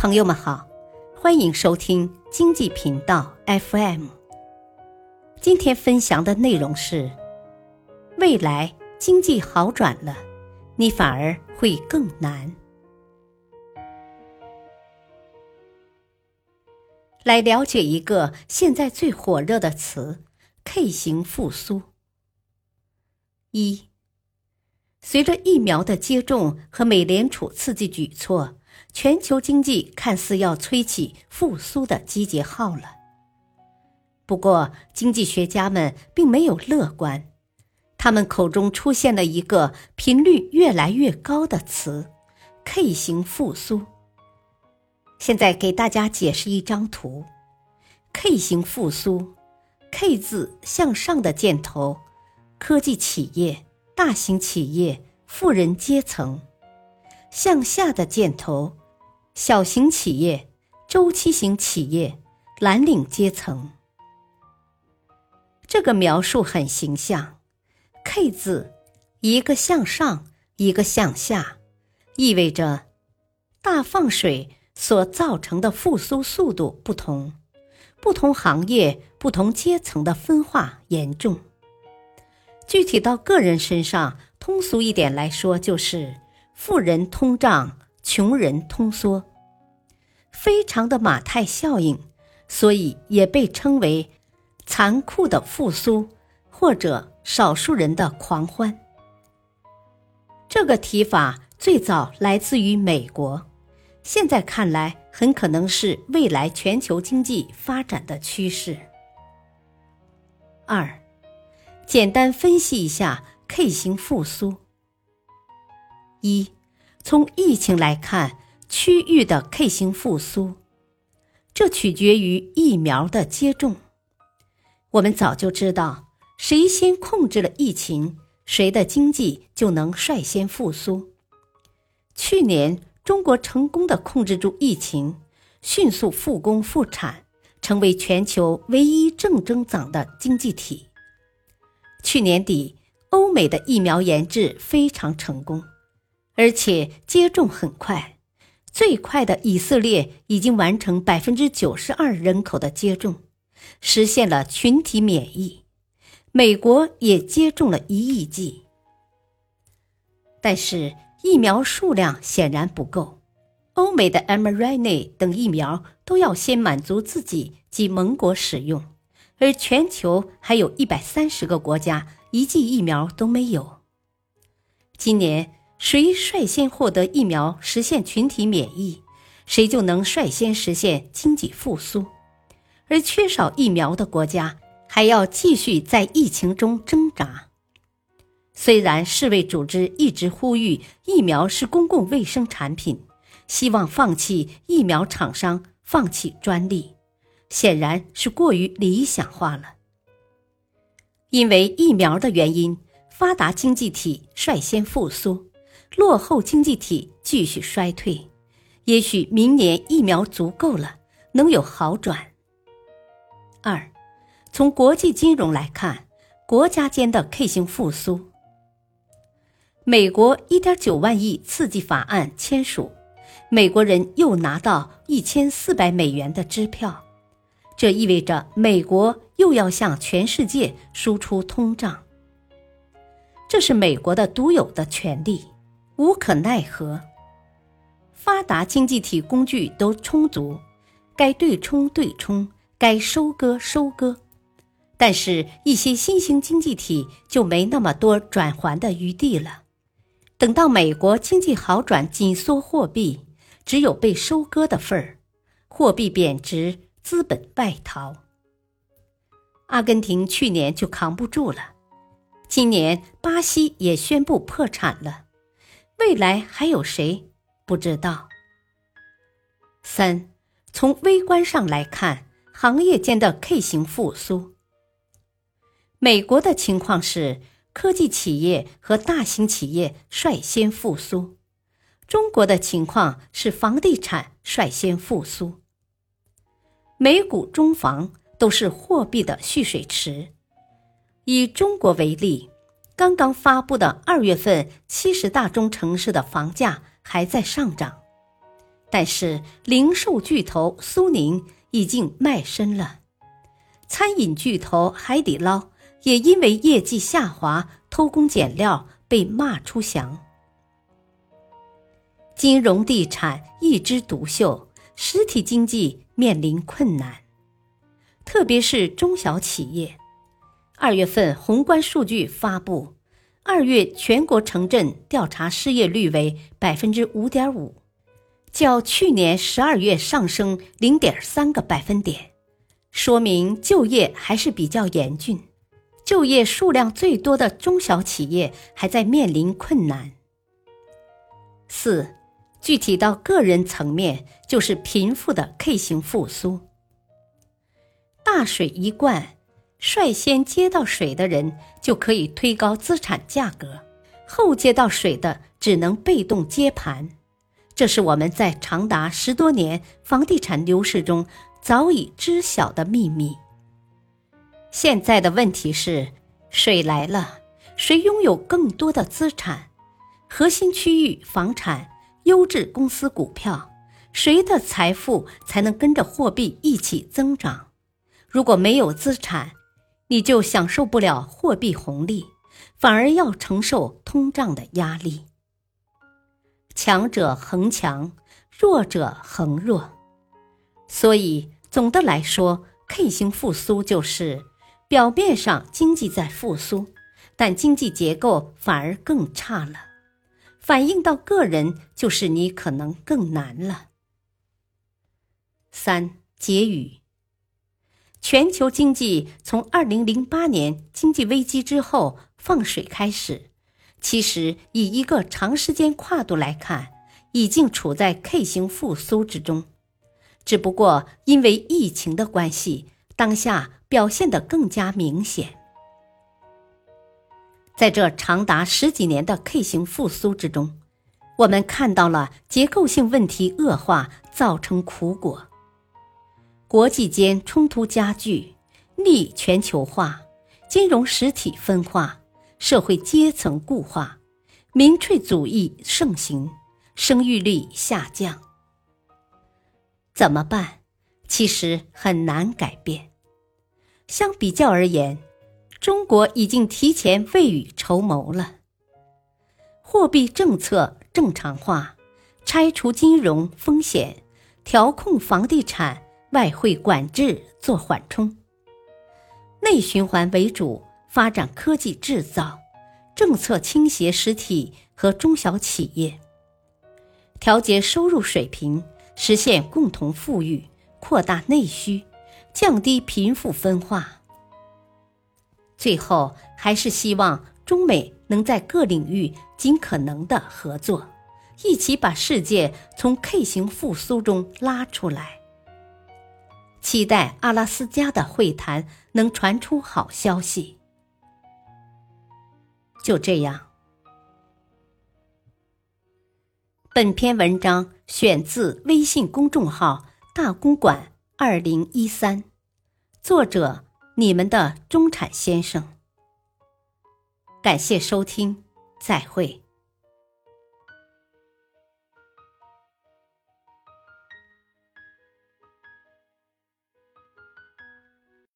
朋友们好，欢迎收听经济频道 FM。今天分享的内容是：未来经济好转了，你反而会更难。来了解一个现在最火热的词 “K 型复苏”。一，随着疫苗的接种和美联储刺激举措。全球经济看似要吹起复苏的集结号了，不过经济学家们并没有乐观，他们口中出现了一个频率越来越高的词 “K 型复苏”。现在给大家解释一张图：K 型复苏，K 字向上的箭头，科技企业、大型企业、富人阶层；向下的箭头。小型企业、周期型企业、蓝领阶层，这个描述很形象。K 字，一个向上，一个向下，意味着大放水所造成的复苏速度不同，不同行业、不同阶层的分化严重。具体到个人身上，通俗一点来说，就是富人通胀，穷人通缩。非常的马太效应，所以也被称为残酷的复苏或者少数人的狂欢。这个提法最早来自于美国，现在看来很可能是未来全球经济发展的趋势。二，简单分析一下 K 型复苏。一，从疫情来看。区域的 K 型复苏，这取决于疫苗的接种。我们早就知道，谁先控制了疫情，谁的经济就能率先复苏。去年，中国成功的控制住疫情，迅速复工复产，成为全球唯一正增长的经济体。去年底，欧美的疫苗研制非常成功，而且接种很快。最快的以色列已经完成百分之九十二人口的接种，实现了群体免疫。美国也接种了一亿剂，但是疫苗数量显然不够。欧美的 mRNA 等疫苗都要先满足自己及盟国使用，而全球还有一百三十个国家一剂疫苗都没有。今年。谁率先获得疫苗，实现群体免疫，谁就能率先实现经济复苏。而缺少疫苗的国家还要继续在疫情中挣扎。虽然世卫组织一直呼吁疫苗是公共卫生产品，希望放弃疫苗厂商放弃专利，显然是过于理想化了。因为疫苗的原因，发达经济体率先复苏。落后经济体继续衰退，也许明年疫苗足够了，能有好转。二，从国际金融来看，国家间的 K 型复苏。美国一点九万亿刺激法案签署，美国人又拿到一千四百美元的支票，这意味着美国又要向全世界输出通胀，这是美国的独有的权利。无可奈何，发达经济体工具都充足，该对冲对冲，该收割收割，但是，一些新兴经济体就没那么多转还的余地了。等到美国经济好转，紧缩货币，只有被收割的份儿，货币贬值，资本外逃。阿根廷去年就扛不住了，今年巴西也宣布破产了。未来还有谁不知道？三，从微观上来看，行业间的 K 型复苏。美国的情况是科技企业和大型企业率先复苏，中国的情况是房地产率先复苏。美股、中房都是货币的蓄水池。以中国为例。刚刚发布的二月份七十大中城市的房价还在上涨，但是零售巨头苏宁已经卖身了，餐饮巨头海底捞也因为业绩下滑、偷工减料被骂出翔。金融地产一枝独秀，实体经济面临困难，特别是中小企业。二月份宏观数据发布，二月全国城镇调查失业率为百分之五点五，较去年十二月上升零点三个百分点，说明就业还是比较严峻。就业数量最多的中小企业还在面临困难。四。具体到个人层面，就是贫富的 K 型复苏。大水一灌，率先接到水的人就可以推高资产价格，后接到水的只能被动接盘。这是我们在长达十多年房地产牛市中早已知晓的秘密。现在的问题是，水来了，谁拥有更多的资产？核心区域房产。优质公司股票，谁的财富才能跟着货币一起增长？如果没有资产，你就享受不了货币红利，反而要承受通胀的压力。强者恒强，弱者恒弱。所以总的来说，K 型复苏就是表面上经济在复苏，但经济结构反而更差了。反映到个人，就是你可能更难了。三结语：全球经济从二零零八年经济危机之后放水开始，其实以一个长时间跨度来看，已经处在 K 型复苏之中，只不过因为疫情的关系，当下表现得更加明显。在这长达十几年的 K 型复苏之中，我们看到了结构性问题恶化造成苦果。国际间冲突加剧，逆全球化，金融实体分化，社会阶层固化，民粹主义盛行，生育率下降。怎么办？其实很难改变。相比较而言。中国已经提前未雨绸缪了。货币政策正常化，拆除金融风险，调控房地产外汇管制做缓冲，内循环为主，发展科技制造，政策倾斜实体和中小企业，调节收入水平，实现共同富裕，扩大内需，降低贫富分化。最后，还是希望中美能在各领域尽可能的合作，一起把世界从 K 型复苏中拉出来。期待阿拉斯加的会谈能传出好消息。就这样，本篇文章选自微信公众号“大公馆二零一三”，作者。你们的中产先生，感谢收听，再会。